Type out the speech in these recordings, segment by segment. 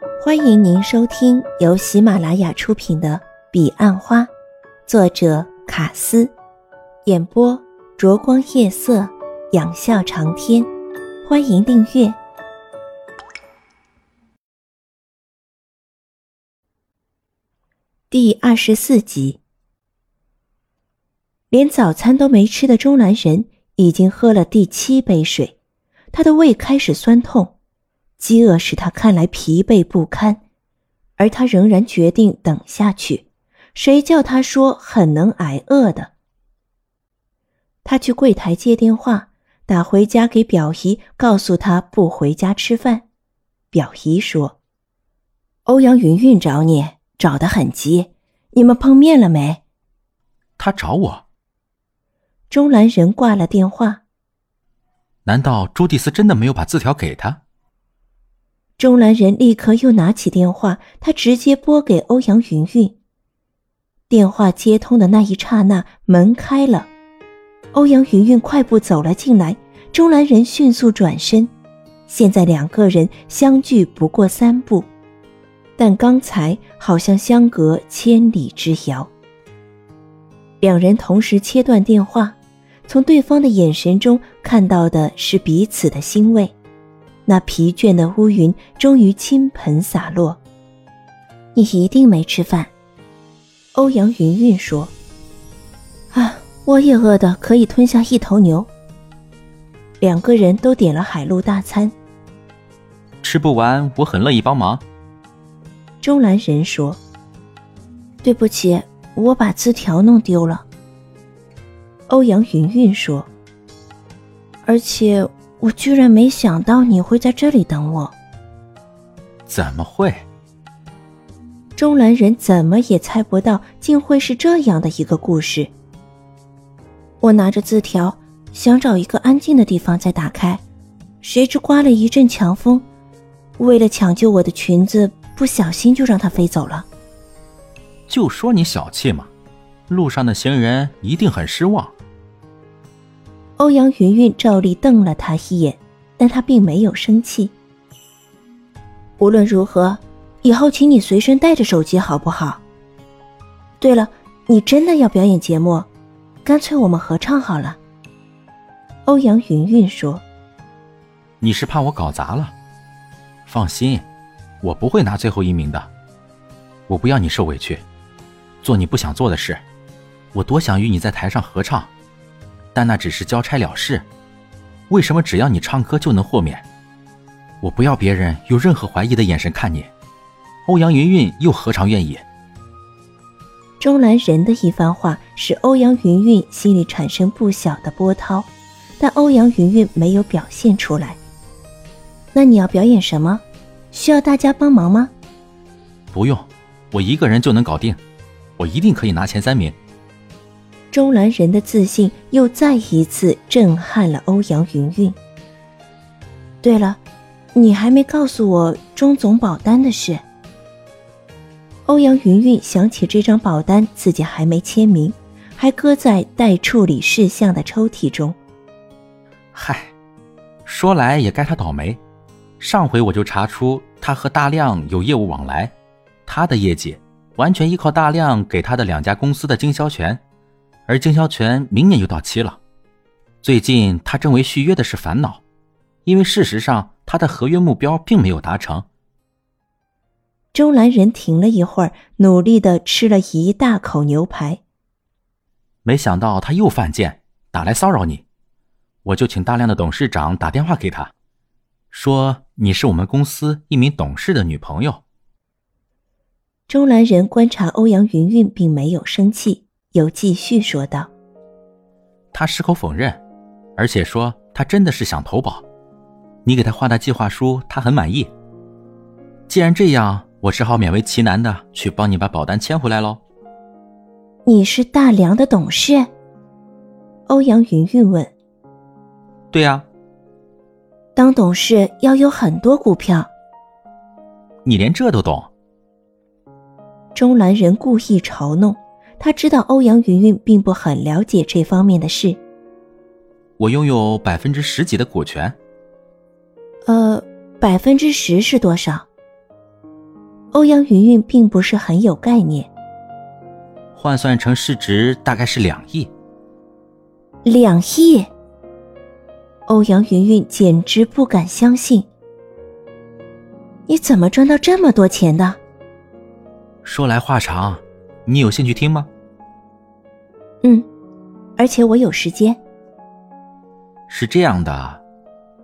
欢迎您收听由喜马拉雅出品的《彼岸花》，作者卡斯，演播灼光夜色，仰笑长天。欢迎订阅。第二十四集，连早餐都没吃的钟兰人已经喝了第七杯水，他的胃开始酸痛。饥饿使他看来疲惫不堪，而他仍然决定等下去。谁叫他说很能挨饿的？他去柜台接电话，打回家给表姨，告诉他不回家吃饭。表姨说：“欧阳云云找你，找得很急，你们碰面了没？”他找我。钟兰人挂了电话。难道朱蒂斯真的没有把字条给他？钟兰人立刻又拿起电话，他直接拨给欧阳云云。电话接通的那一刹那，门开了，欧阳云云快步走了进来。钟兰人迅速转身，现在两个人相距不过三步，但刚才好像相隔千里之遥。两人同时切断电话，从对方的眼神中看到的是彼此的欣慰。那疲倦的乌云终于倾盆洒落。你一定没吃饭，欧阳云云说。啊，我也饿得可以吞下一头牛。两个人都点了海陆大餐。吃不完，我很乐意帮忙。钟兰人说。对不起，我把字条弄丢了。欧阳云云说。而且。我居然没想到你会在这里等我。怎么会？中兰人怎么也猜不到，竟会是这样的一个故事。我拿着字条，想找一个安静的地方再打开，谁知刮了一阵强风，为了抢救我的裙子，不小心就让它飞走了。就说你小气嘛，路上的行人一定很失望。欧阳云云照例瞪了他一眼，但他并没有生气。无论如何，以后请你随身带着手机，好不好？对了，你真的要表演节目？干脆我们合唱好了。欧阳云云说：“你是怕我搞砸了？放心，我不会拿最后一名的。我不要你受委屈，做你不想做的事。我多想与你在台上合唱。”但那只是交差了事，为什么只要你唱歌就能豁免？我不要别人有任何怀疑的眼神看你。欧阳云云又何尝愿意？钟兰人的一番话使欧阳云云心里产生不小的波涛，但欧阳云云没有表现出来。那你要表演什么？需要大家帮忙吗？不用，我一个人就能搞定，我一定可以拿前三名。钟兰人的自信又再一次震撼了欧阳云云。对了，你还没告诉我钟总保单的事。欧阳云云想起这张保单自己还没签名，还搁在待处理事项的抽屉中。嗨，说来也该他倒霉。上回我就查出他和大亮有业务往来，他的业绩完全依靠大亮给他的两家公司的经销权。而经销权明年就到期了，最近他正为续约的事烦恼，因为事实上他的合约目标并没有达成。周兰人停了一会儿，努力的吃了一大口牛排。没想到他又犯贱，打来骚扰你，我就请大量的董事长打电话给他，说你是我们公司一名董事的女朋友。周兰人观察欧阳云云，并没有生气。又继续说道：“他矢口否认，而且说他真的是想投保。你给他画的计划书，他很满意。既然这样，我只好勉为其难的去帮你把保单签回来喽。”你是大梁的董事？欧阳云云问。“对呀。”当董事要有很多股票。你连这都懂？钟兰人故意嘲弄。他知道欧阳云云并不很了解这方面的事。我拥有百分之十几的股权。呃，百分之十是多少？欧阳云云并不是很有概念。换算成市值大概是两亿。两亿！欧阳云云简直不敢相信。你怎么赚到这么多钱的？说来话长，你有兴趣听吗？嗯，而且我有时间。是这样的，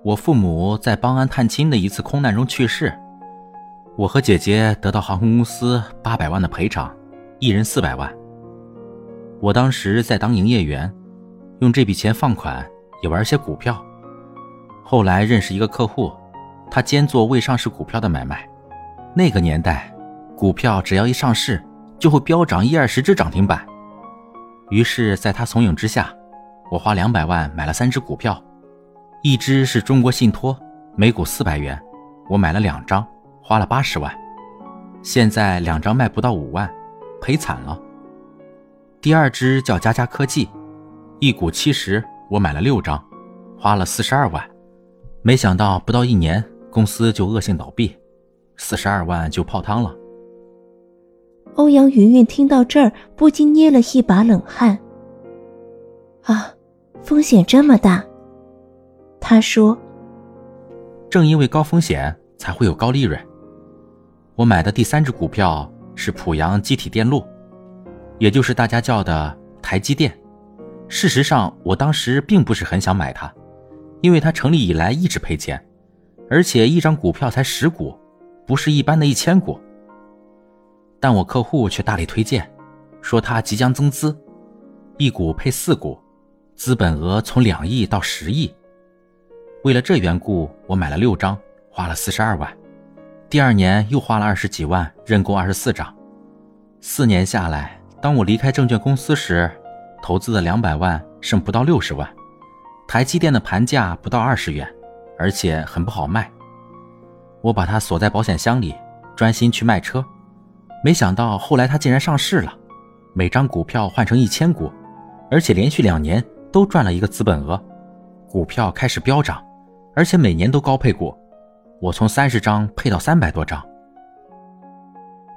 我父母在邦安探亲的一次空难中去世，我和姐姐得到航空公司八百万的赔偿，一人四百万。我当时在当营业员，用这笔钱放款，也玩些股票。后来认识一个客户，他兼做未上市股票的买卖。那个年代，股票只要一上市，就会飙涨一二十只涨停板。于是，在他怂恿之下，我花两百万买了三只股票，一只是中国信托，每股四百元，我买了两张，花了八十万。现在两张卖不到五万，赔惨了。第二只叫佳佳科技，一股七十，我买了六张，花了四十二万。没想到不到一年，公司就恶性倒闭，四十二万就泡汤了。欧阳云云听到这儿，不禁捏了一把冷汗。啊，风险这么大。他说：“正因为高风险，才会有高利润。”我买的第三只股票是濮阳机体电路。也就是大家叫的台积电。事实上，我当时并不是很想买它，因为它成立以来一直赔钱，而且一张股票才十股，不是一般的一千股。但我客户却大力推荐，说他即将增资，一股配四股，资本额从两亿到十亿。为了这缘故，我买了六张，花了四十二万。第二年又花了二十几万，认购二十四张，四年下来。当我离开证券公司时，投资的两百万剩不到六十万，台积电的盘价不到二十元，而且很不好卖。我把它锁在保险箱里，专心去卖车。没想到后来他竟然上市了，每张股票换成一千股，而且连续两年都赚了一个资本额，股票开始飙涨，而且每年都高配股，我从三十张配到三百多张。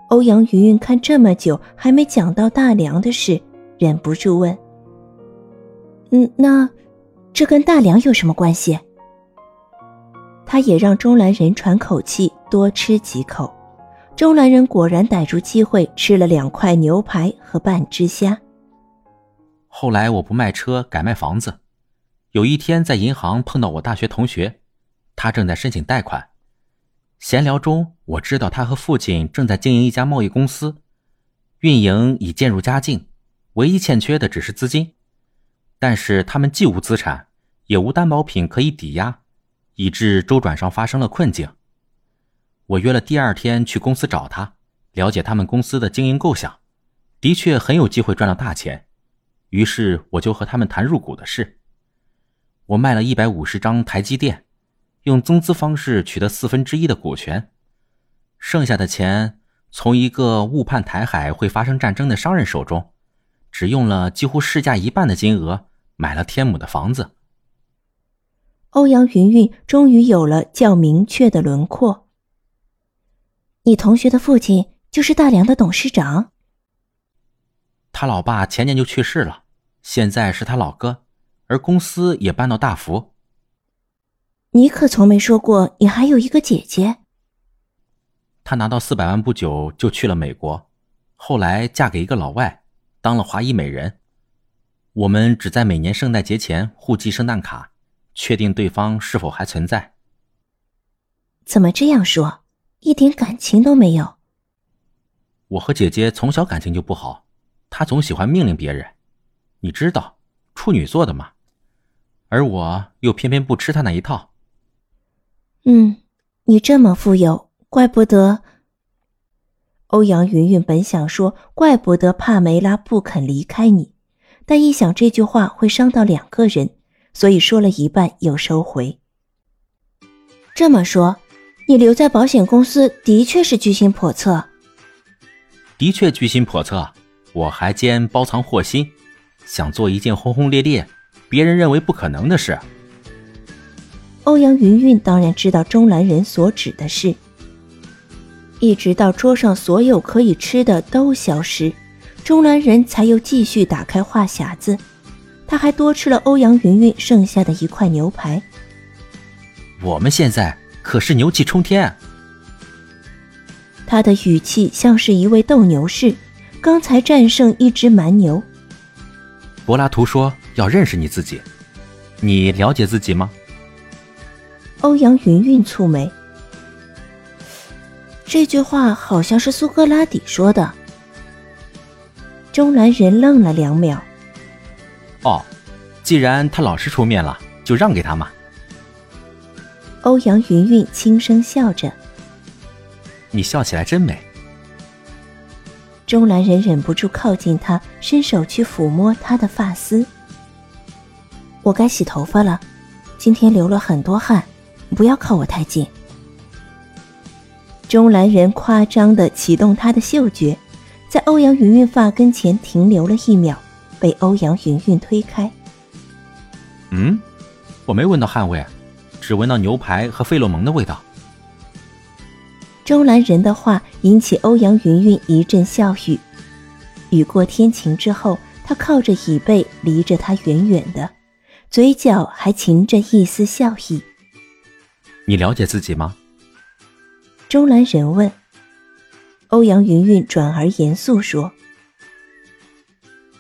欧阳云云看这么久还没讲到大梁的事，忍不住问：“嗯，那这跟大梁有什么关系？”他也让钟兰人喘口气，多吃几口。钟兰人果然逮住机会吃了两块牛排和半只虾。后来我不卖车，改卖房子。有一天在银行碰到我大学同学，他正在申请贷款。闲聊中，我知道他和父亲正在经营一家贸易公司，运营已渐入佳境，唯一欠缺的只是资金。但是他们既无资产，也无担保品可以抵押，以致周转上发生了困境。我约了第二天去公司找他，了解他们公司的经营构想，的确很有机会赚到大钱。于是我就和他们谈入股的事。我卖了一百五十张台积电。用增资方式取得四分之一的股权，剩下的钱从一个误判台海会发生战争的商人手中，只用了几乎市价一半的金额买了天母的房子。欧阳云云终于有了较明确的轮廓。你同学的父亲就是大梁的董事长。他老爸前年就去世了，现在是他老哥，而公司也搬到大福。你可从没说过你还有一个姐姐。他拿到四百万不久就去了美国，后来嫁给一个老外，当了华裔美人。我们只在每年圣诞节前互寄圣诞卡，确定对方是否还存在。怎么这样说？一点感情都没有。我和姐姐从小感情就不好，她总喜欢命令别人，你知道，处女座的嘛。而我又偏偏不吃她那一套。嗯，你这么富有，怪不得。欧阳云云本想说，怪不得帕梅拉不肯离开你，但一想这句话会伤到两个人，所以说了一半又收回。这么说，你留在保险公司的确是居心叵测。的确居心叵测，我还兼包藏祸心，想做一件轰轰烈烈、别人认为不可能的事。欧阳云云当然知道钟兰人所指的事，一直到桌上所有可以吃的都消失，钟兰人才又继续打开话匣子。他还多吃了欧阳云云剩下的一块牛排。我们现在可是牛气冲天。他的语气像是一位斗牛士，刚才战胜一只蛮牛。柏拉图说要认识你自己，你了解自己吗？欧阳云云蹙眉。这句话好像是苏格拉底说的。中南人愣了两秒。哦，既然他老师出面了，就让给他嘛。欧阳云云轻声笑着。你笑起来真美。钟兰人忍不住靠近他，伸手去抚摸他的发丝。我该洗头发了，今天流了很多汗，不要靠我太近。钟兰人夸张的启动他的嗅觉，在欧阳云云发根前停留了一秒，被欧阳云云推开。嗯，我没闻到汗味，只闻到牛排和费洛蒙的味道。周兰人的话引起欧阳云云一阵笑语。雨过天晴之后，他靠着椅背，离着他远远的，嘴角还噙着一丝笑意。你了解自己吗？周兰人问。欧阳云云转而严肃说：“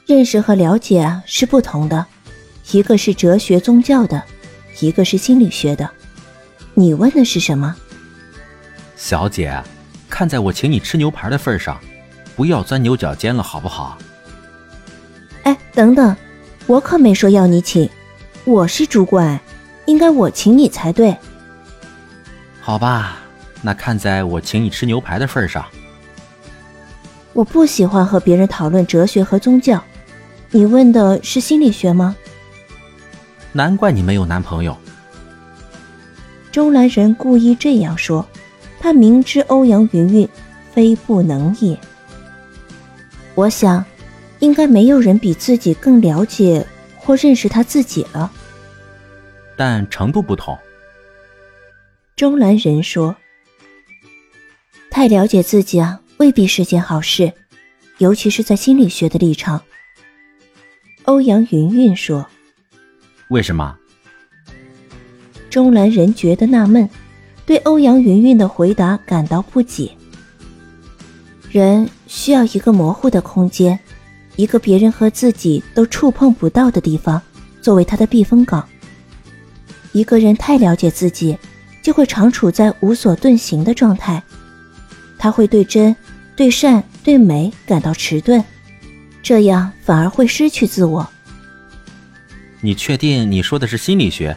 认识和了解啊是不同的，一个是哲学宗教的，一个是心理学的。你问的是什么？”小姐，看在我请你吃牛排的份上，不要钻牛角尖了，好不好？哎，等等，我可没说要你请，我是主管，应该我请你才对。好吧。那看在我请你吃牛排的份上，我不喜欢和别人讨论哲学和宗教。你问的是心理学吗？难怪你没有男朋友。钟兰人故意这样说，他明知欧阳云云非不能也。我想，应该没有人比自己更了解或认识他自己了。但程度不同。钟兰人说。太了解自己啊，未必是件好事，尤其是在心理学的立场。欧阳云云说：“为什么？”钟兰人觉得纳闷，对欧阳云云的回答感到不解。人需要一个模糊的空间，一个别人和自己都触碰不到的地方，作为他的避风港。一个人太了解自己，就会常处在无所遁形的状态。他会对真、对善、对美感到迟钝，这样反而会失去自我。你确定你说的是心理学，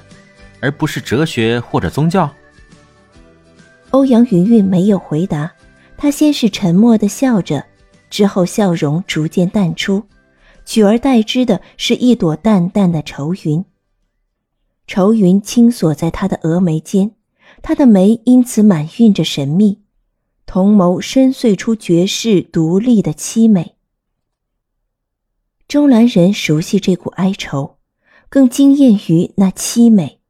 而不是哲学或者宗教？欧阳云云没有回答，她先是沉默的笑着，之后笑容逐渐淡出，取而代之的是一朵淡淡的愁云。愁云轻锁在她的峨眉间，她的眉因此满蕴着神秘。瞳眸深邃出绝世独立的凄美。钟兰人熟悉这股哀愁，更惊艳于那凄美。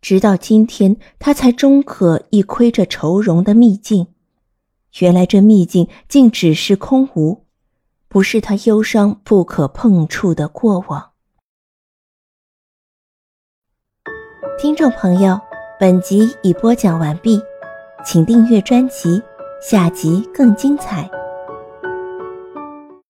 直到今天，他才终可一窥这愁容的秘境。原来这秘境竟只是空无，不是他忧伤不可碰触的过往。听众朋友，本集已播讲完毕，请订阅专辑。下集更精彩。